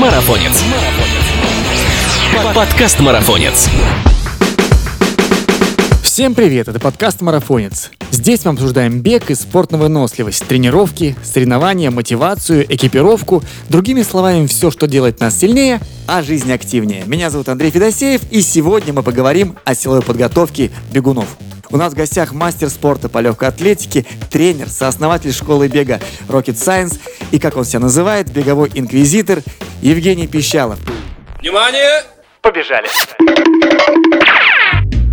Марафонец. Подкаст Марафонец. Всем привет, это подкаст «Марафонец». Здесь мы обсуждаем бег и спорт на выносливость, тренировки, соревнования, мотивацию, экипировку, другими словами, все, что делает нас сильнее, а жизнь активнее. Меня зовут Андрей Федосеев, и сегодня мы поговорим о силовой подготовке бегунов. У нас в гостях мастер спорта по легкой атлетике, тренер, сооснователь школы бега Rocket Science и, как он себя называет, беговой инквизитор Евгений Пищалов. Внимание! Побежали!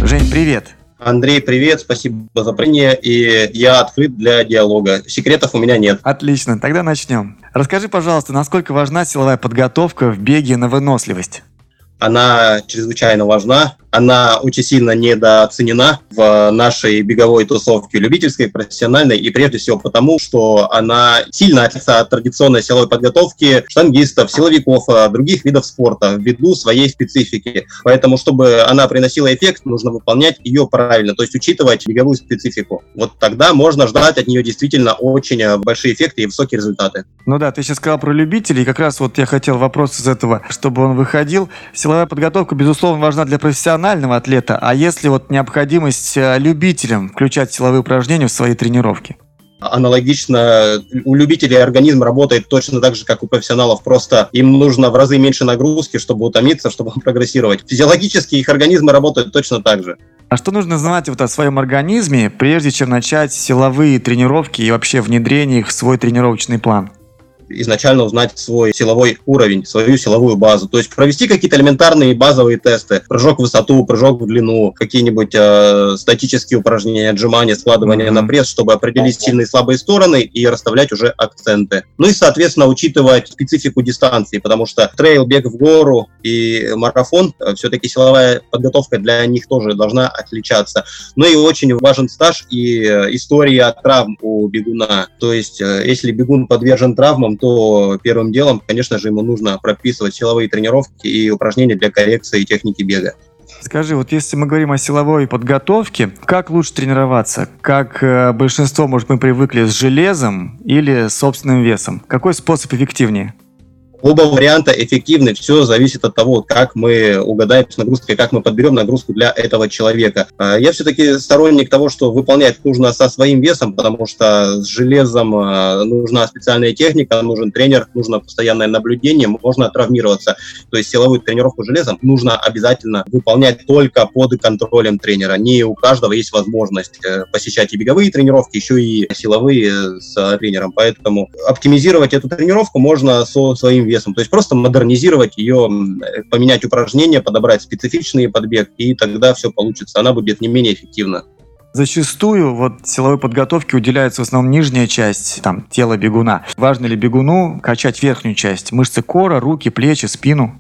Жень, привет! Андрей, привет, спасибо за принятие, и я открыт для диалога. Секретов у меня нет. Отлично, тогда начнем. Расскажи, пожалуйста, насколько важна силовая подготовка в беге на выносливость? Она чрезвычайно важна она очень сильно недооценена в нашей беговой тусовке любительской, профессиональной, и прежде всего потому, что она сильно отличается от традиционной силовой подготовки штангистов, силовиков, а, других видов спорта ввиду своей специфики. Поэтому, чтобы она приносила эффект, нужно выполнять ее правильно, то есть учитывать беговую специфику. Вот тогда можно ждать от нее действительно очень а, большие эффекты и высокие результаты. Ну да, ты сейчас сказал про любителей, как раз вот я хотел вопрос из этого, чтобы он выходил. Силовая подготовка, безусловно, важна для профессионалов, профессионального атлета, а если вот необходимость э, любителям включать силовые упражнения в свои тренировки? Аналогично у любителей организм работает точно так же, как у профессионалов, просто им нужно в разы меньше нагрузки, чтобы утомиться, чтобы прогрессировать. Физиологически их организмы работают точно так же. А что нужно знать вот о своем организме, прежде чем начать силовые тренировки и вообще внедрение их в свой тренировочный план? Изначально узнать свой силовой уровень, свою силовую базу. То есть провести какие-то элементарные базовые тесты. Прыжок в высоту, прыжок в длину, какие-нибудь э, статические упражнения, отжимания, складывания mm-hmm. на пресс, чтобы определить сильные и слабые стороны и расставлять уже акценты. Ну и, соответственно, учитывать специфику дистанции, потому что трейл, бег в гору и марафон, э, все-таки силовая подготовка для них тоже должна отличаться. Ну и очень важен стаж и э, история травм у бегуна. То есть, э, если бегун подвержен травмам, то первым делом, конечно же, ему нужно прописывать силовые тренировки и упражнения для коррекции техники бега. Скажи, вот если мы говорим о силовой подготовке, как лучше тренироваться? Как э, большинство, может, мы привыкли с железом или с собственным весом? Какой способ эффективнее? Оба варианта эффективны, все зависит от того, как мы угадаем с нагрузкой, как мы подберем нагрузку для этого человека. А, я все-таки сторонник того, что выполнять нужно со своим весом, потому что с железом а, нужна специальная техника, нужен тренер, нужно постоянное наблюдение, можно травмироваться. То есть силовую тренировку железом нужно обязательно выполнять только под контролем тренера. Не у каждого есть возможность э, посещать и беговые тренировки, еще и силовые с тренером. Поэтому оптимизировать эту тренировку можно со своим весом. То есть просто модернизировать ее, поменять упражнения, подобрать специфичный подбег, и тогда все получится. Она будет не менее эффективна. Зачастую вот силовой подготовке уделяется в основном нижняя часть там, тела бегуна. Важно ли бегуну качать верхнюю часть? Мышцы кора, руки, плечи, спину?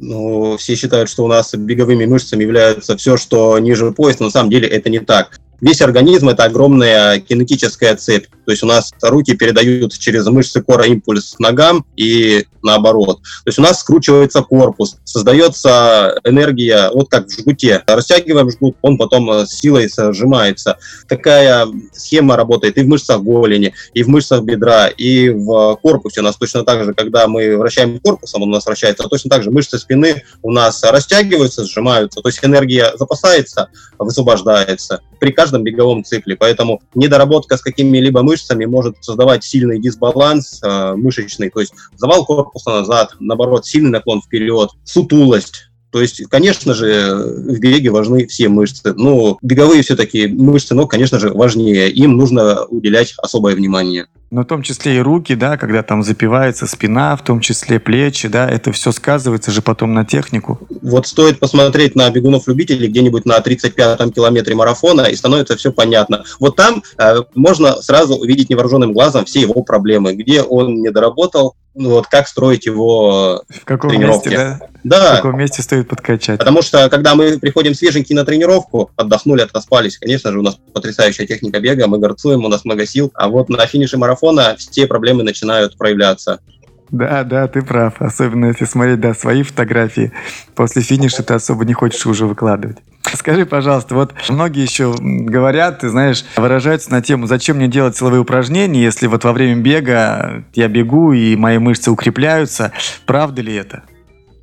Ну, все считают, что у нас беговыми мышцами являются все, что ниже пояса, но на самом деле это не так. Весь организм – это огромная кинетическая цепь. То есть у нас руки передают через мышцы кора импульс к ногам и наоборот. То есть у нас скручивается корпус, создается энергия, вот как в жгуте. Растягиваем жгут, он потом с силой сжимается. Такая схема работает и в мышцах голени, и в мышцах бедра, и в корпусе. У нас точно так же, когда мы вращаем корпусом, он у нас вращается, точно так же мышцы спины у нас растягиваются, сжимаются. То есть энергия запасается, высвобождается при каждом беговом цикле. Поэтому недоработка с какими-либо мышцами может создавать сильный дисбаланс э, мышечный, то есть завал корпуса назад, наоборот, сильный наклон вперед, сутулость. То есть, конечно же, в беге важны все мышцы. Но беговые все-таки мышцы но, конечно же, важнее. Им нужно уделять особое внимание. Но в том числе и руки, да, когда там запивается спина, в том числе плечи, да, это все сказывается же потом на технику. Вот стоит посмотреть на бегунов-любителей где-нибудь на 35-м километре марафона, и становится все понятно. Вот там э, можно сразу увидеть невооруженным глазом все его проблемы, где он не доработал, ну, вот как строить его в каком тренировки. месте, да? Да. В каком месте стоит подкачать. Потому что, когда мы приходим свеженькие на тренировку, отдохнули, отоспались, конечно же, у нас потрясающая техника бега, мы горцуем, у нас много сил, а вот на финише марафона все проблемы начинают проявляться. Да, да, ты прав. Особенно если смотреть, да, свои фотографии. После финиша ты особо не хочешь уже выкладывать. Скажи, пожалуйста, вот многие еще говорят, ты знаешь, выражаются на тему, зачем мне делать силовые упражнения, если вот во время бега я бегу и мои мышцы укрепляются. Правда ли это?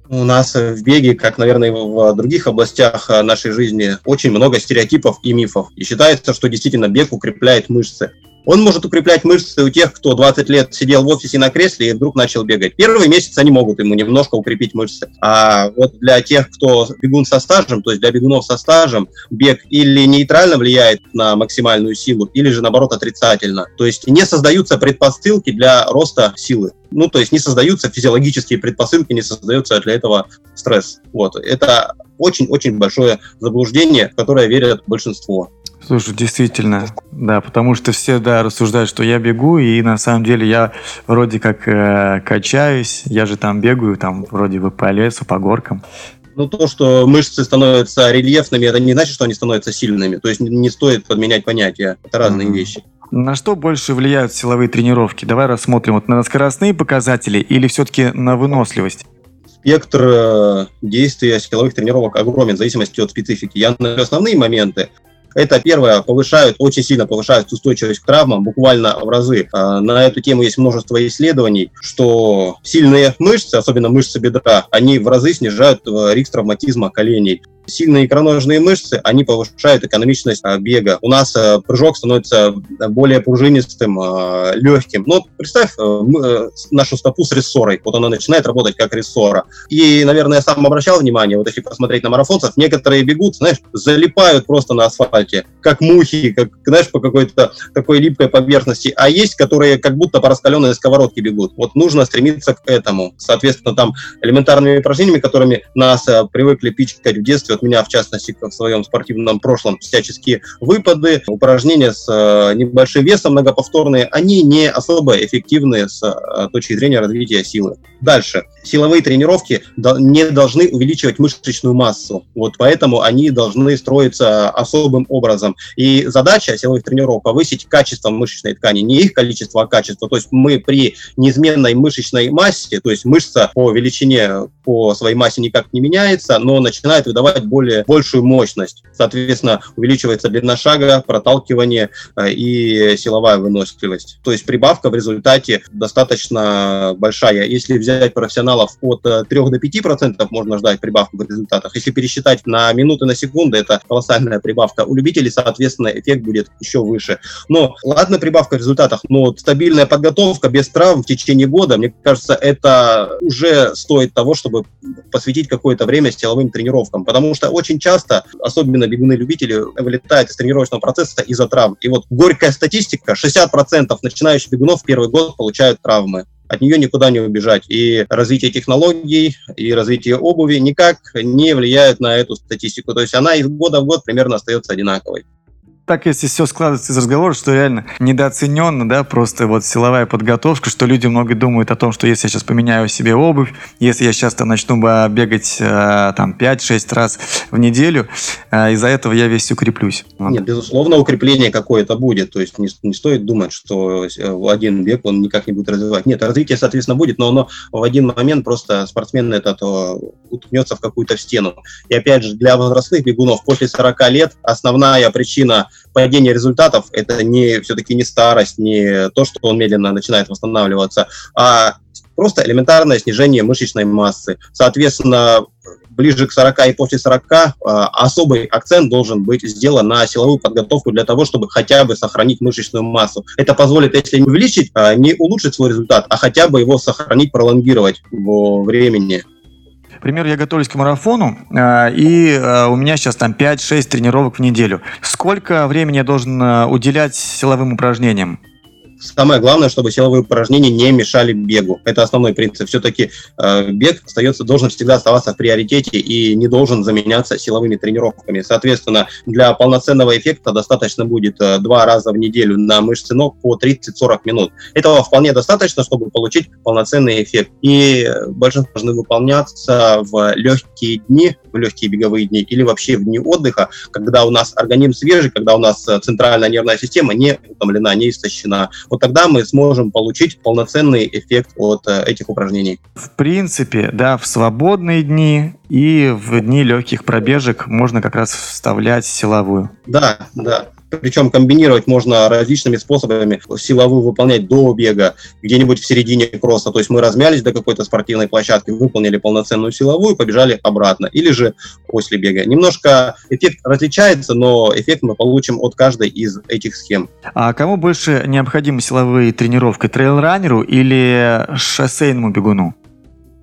У нас в беге, как, наверное, в других областях нашей жизни, очень много стереотипов и мифов. И считается, что действительно бег укрепляет мышцы. Он может укреплять мышцы у тех, кто 20 лет сидел в офисе на кресле и вдруг начал бегать. Первый месяц они могут ему немножко укрепить мышцы. А вот для тех, кто бегун со стажем, то есть для бегунов со стажем, бег или нейтрально влияет на максимальную силу, или же наоборот отрицательно. То есть не создаются предпосылки для роста силы. Ну, то есть не создаются физиологические предпосылки, не создается для этого стресс. Вот. Это очень-очень большое заблуждение, в которое верят большинство. Слушай, действительно, да, потому что все, да, рассуждают, что я бегу, и на самом деле я вроде как э, качаюсь, я же там бегаю, там вроде бы по лесу, по горкам. Ну, то, что мышцы становятся рельефными, это не значит, что они становятся сильными. То есть не стоит подменять понятия. Это разные mm-hmm. вещи. На что больше влияют силовые тренировки? Давай рассмотрим вот на скоростные показатели или все-таки на выносливость? спектр э, действия силовых тренировок огромен в зависимости от специфики. Я на основные моменты. Это первое, повышают, очень сильно повышают устойчивость к травмам, буквально в разы. А, на эту тему есть множество исследований, что сильные мышцы, особенно мышцы бедра, они в разы снижают э, риск травматизма коленей сильные икроножные мышцы, они повышают экономичность бега. У нас а, прыжок становится более пружинистым, а, легким. Но представь э, нашу стопу с рессорой. Вот она начинает работать как рессора. И, наверное, я сам обращал внимание, вот если посмотреть на марафонцев, некоторые бегут, знаешь, залипают просто на асфальте, как мухи, как, знаешь, по какой-то такой липкой поверхности. А есть, которые как будто по раскаленной сковородке бегут. Вот нужно стремиться к этому. Соответственно, там элементарными упражнениями, которыми нас привыкли пичкать в детстве, от меня, в частности, в своем спортивном прошлом, всяческие выпады, упражнения с э, небольшим весом многоповторные, они не особо эффективны с э, точки зрения развития силы. Дальше. Силовые тренировки не должны увеличивать мышечную массу. Вот поэтому они должны строиться особым образом. И задача силовых тренировок повысить качество мышечной ткани, не их количество, а качество. То есть мы при неизменной мышечной массе, то есть мышца по величине, по своей массе никак не меняется, но начинает выдавать более, большую мощность. Соответственно, увеличивается длина шага, проталкивание э, и силовая выносливость. То есть прибавка в результате достаточно большая. Если взять профессионалов от 3 э, до 5 процентов, можно ждать прибавку в результатах. Если пересчитать на минуты, на секунды, это колоссальная прибавка. У любителей, соответственно, эффект будет еще выше. Но ладно прибавка в результатах, но стабильная подготовка без травм в течение года, мне кажется, это уже стоит того, чтобы посвятить какое-то время силовым тренировкам. Потому что очень часто, особенно бегуны-любители, вылетают из тренировочного процесса из-за травм. И вот горькая статистика, 60% начинающих бегунов первый год получают травмы от нее никуда не убежать. И развитие технологий, и развитие обуви никак не влияют на эту статистику. То есть она из года в год примерно остается одинаковой так, если все складывается из разговора, что реально недооцененно, да, просто вот силовая подготовка, что люди много думают о том, что если я сейчас поменяю себе обувь, если я сейчас там начну бегать э, там 5-6 раз в неделю, э, из-за этого я весь укреплюсь. Вот. Нет, безусловно, укрепление какое-то будет, то есть не, не стоит думать, что в один бег он никак не будет развивать. Нет, развитие, соответственно, будет, но оно в один момент просто спортсмен это то уткнется в какую-то стену. И опять же, для возрастных бегунов после 40 лет основная причина падение результатов – это не все-таки не старость, не то, что он медленно начинает восстанавливаться, а просто элементарное снижение мышечной массы. Соответственно, ближе к 40 и после 40 а, особый акцент должен быть сделан на силовую подготовку для того, чтобы хотя бы сохранить мышечную массу. Это позволит, если не увеличить, а, не улучшить свой результат, а хотя бы его сохранить, пролонгировать во времени. Например, я готовлюсь к марафону, а, и а, у меня сейчас там 5-6 тренировок в неделю. Сколько времени я должен а, уделять силовым упражнениям? Самое главное, чтобы силовые упражнения не мешали бегу. Это основной принцип. Все-таки э, бег остается, должен всегда оставаться в приоритете и не должен заменяться силовыми тренировками. Соответственно, для полноценного эффекта достаточно будет э, два раза в неделю на мышцы ног по 30-40 минут. Этого вполне достаточно, чтобы получить полноценный эффект. И большинство должны выполняться в легкие дни, в легкие беговые дни или вообще в дни отдыха, когда у нас организм свежий, когда у нас э, центральная нервная система не утомлена, не истощена вот тогда мы сможем получить полноценный эффект от э, этих упражнений. В принципе, да, в свободные дни и в дни легких пробежек можно как раз вставлять силовую. Да, да. Причем комбинировать можно различными способами. Силовую выполнять до бега, где-нибудь в середине кросса. То есть мы размялись до какой-то спортивной площадки, выполнили полноценную силовую, побежали обратно. Или же после бега. Немножко эффект различается, но эффект мы получим от каждой из этих схем. А кому больше необходимы силовые тренировки? Трейлранеру или шоссейному бегуну?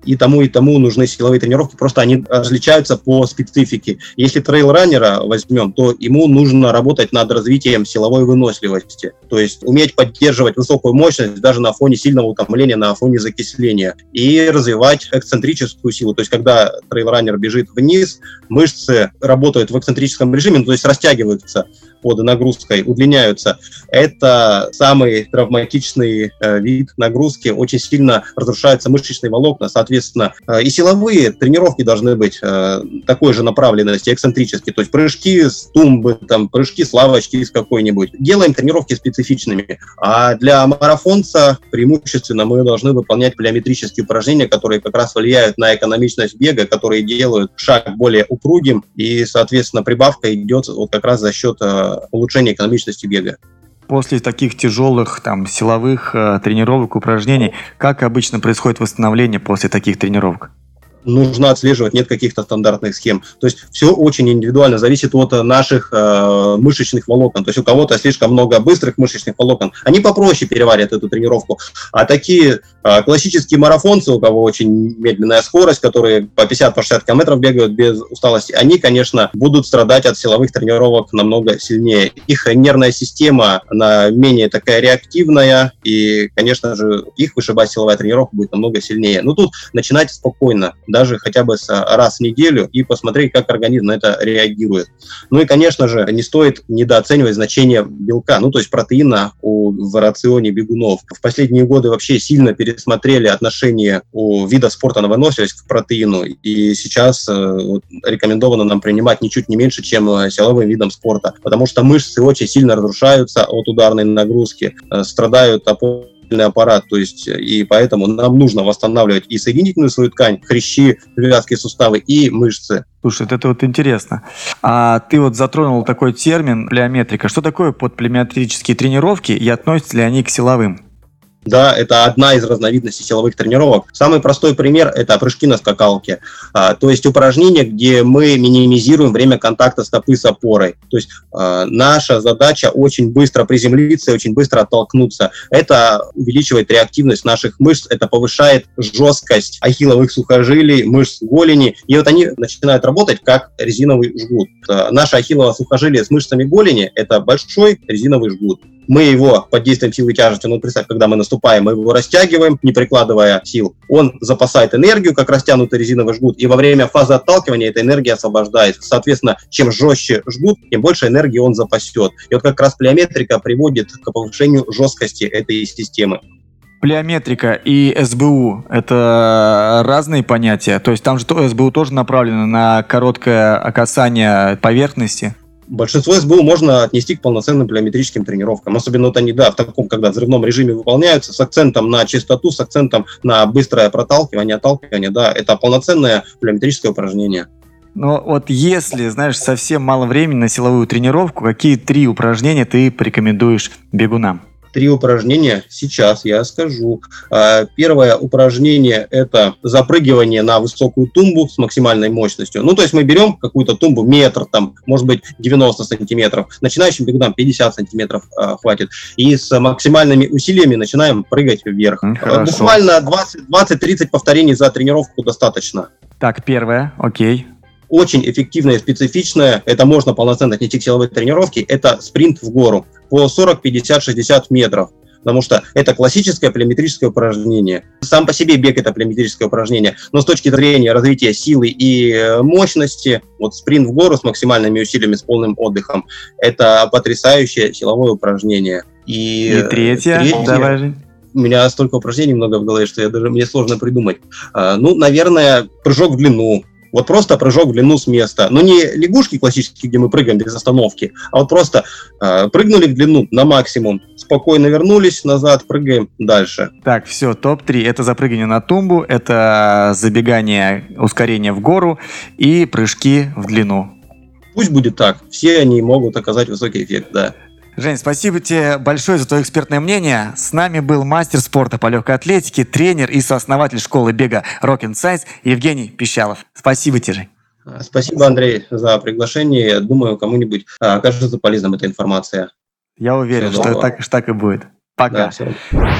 И тому, и тому нужны силовые тренировки, просто они различаются по специфике. Если трейл-раннера возьмем, то ему нужно работать над развитием силовой выносливости, то есть уметь поддерживать высокую мощность даже на фоне сильного утомления, на фоне закисления, и развивать эксцентрическую силу, то есть когда трейл-раннер бежит вниз, мышцы работают в эксцентрическом режиме, то есть растягиваются, под нагрузкой удлиняются. Это самый травматичный э, вид нагрузки. Очень сильно разрушаются мышечные волокна. Соответственно, э, и силовые тренировки должны быть э, такой же направленности, эксцентрические. То есть прыжки с тумбы, там, прыжки с лавочки с какой-нибудь. Делаем тренировки специфичными. А для марафонца преимущественно мы должны выполнять плеометрические упражнения, которые как раз влияют на экономичность бега, которые делают шаг более упругим. И, соответственно, прибавка идет вот как раз за счет улучшения экономичности бега. После таких тяжелых там силовых э, тренировок, упражнений, как обычно происходит восстановление после таких тренировок? Нужно отслеживать, нет каких-то стандартных схем. То есть все очень индивидуально, зависит от наших э, мышечных волокон. То есть у кого-то слишком много быстрых мышечных волокон, они попроще переварят эту тренировку. А такие э, классические марафонцы, у кого очень медленная скорость, которые по 50-60 по километров бегают без усталости, они, конечно, будут страдать от силовых тренировок намного сильнее. Их нервная система, она менее такая реактивная, и, конечно же, их вышибать силовая тренировка будет намного сильнее. Но тут начинать спокойно, даже хотя бы раз в неделю и посмотреть, как организм на это реагирует. Ну и, конечно же, не стоит недооценивать значение белка, ну то есть протеина в рационе бегунов. В последние годы вообще сильно пересмотрели отношение у вида спорта на выносливость к протеину, и сейчас э, рекомендовано нам принимать ничуть не меньше, чем э, силовым видом спорта, потому что мышцы очень сильно разрушаются от ударной нагрузки, э, страдают опоры аппарат, то есть и поэтому нам нужно восстанавливать и соединительную свою ткань, хрящи, вязкие суставы и мышцы. Слушай, это вот интересно. А ты вот затронул такой термин плеометрика. Что такое подплеометрические тренировки и относятся ли они к силовым? Да, это одна из разновидностей силовых тренировок. Самый простой пример – это прыжки на скакалке. А, то есть упражнение, где мы минимизируем время контакта стопы с опорой. То есть а, наша задача очень быстро приземлиться и очень быстро оттолкнуться. Это увеличивает реактивность наших мышц, это повышает жесткость ахилловых сухожилий, мышц голени. И вот они начинают работать как резиновый жгут. А, наше ахиллово сухожилие с мышцами голени – это большой резиновый жгут мы его под действием силы тяжести, ну, представь, когда мы наступаем, мы его растягиваем, не прикладывая сил. Он запасает энергию, как растянутый резиновый жгут, и во время фазы отталкивания эта энергия освобождается. Соответственно, чем жестче жгут, тем больше энергии он запасет. И вот как раз плеометрика приводит к повышению жесткости этой системы. Плеометрика и СБУ – это разные понятия? То есть там же СБУ тоже направлено на короткое касание поверхности? Большинство СБУ можно отнести к полноценным плеометрическим тренировкам. Особенно вот они, да, в таком, когда взрывном режиме выполняются, с акцентом на чистоту, с акцентом на быстрое проталкивание, отталкивание, да, это полноценное плеометрическое упражнение. Но вот если, знаешь, совсем мало времени на силовую тренировку, какие три упражнения ты порекомендуешь бегунам? Три упражнения сейчас я скажу. А, первое упражнение – это запрыгивание на высокую тумбу с максимальной мощностью. Ну, то есть мы берем какую-то тумбу, метр, там, может быть, 90 сантиметров. Начинающим бегунам 50 сантиметров э, хватит. И с максимальными усилиями начинаем прыгать вверх. Хорошо. Буквально 20-30 повторений за тренировку достаточно. Так, первое, окей очень эффективное и специфичное, это можно полноценно отнести к силовой тренировке, это спринт в гору по 40, 50, 60 метров. Потому что это классическое плеометрическое упражнение. Сам по себе бег – это плеометрическое упражнение, но с точки зрения развития силы и э, мощности, вот спринт в гору с максимальными усилиями, с полным отдыхом – это потрясающее силовое упражнение. И, и третье, третье? Давай же. У меня столько упражнений много в голове, что я даже мне сложно придумать. А, ну, наверное, прыжок в длину, Вот просто прыжок в длину с места. Но не лягушки классические, где мы прыгаем без остановки, а вот просто э, прыгнули в длину на максимум, спокойно вернулись назад, прыгаем дальше. Так, все, топ-3. Это запрыгивание на тумбу, это забегание, ускорение в гору и прыжки в длину. Пусть будет так. Все они могут оказать высокий эффект, да. Жень, спасибо тебе большое за твое экспертное мнение. С нами был мастер спорта по легкой атлетике, тренер и сооснователь школы бега Rock Science Евгений Пищалов. Спасибо тебе, Жень. Спасибо, Андрей, за приглашение. Думаю, кому-нибудь а, окажется полезным эта информация. Я уверен, что так, так и будет. Пока. Да,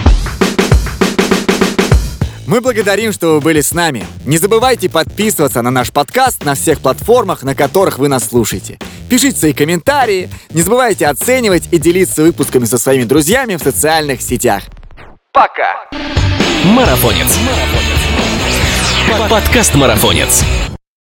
мы благодарим, что вы были с нами. Не забывайте подписываться на наш подкаст на всех платформах, на которых вы нас слушаете. Пишите свои комментарии, не забывайте оценивать и делиться выпусками со своими друзьями в социальных сетях. Пока! Марафонец. Подкаст Марафонец.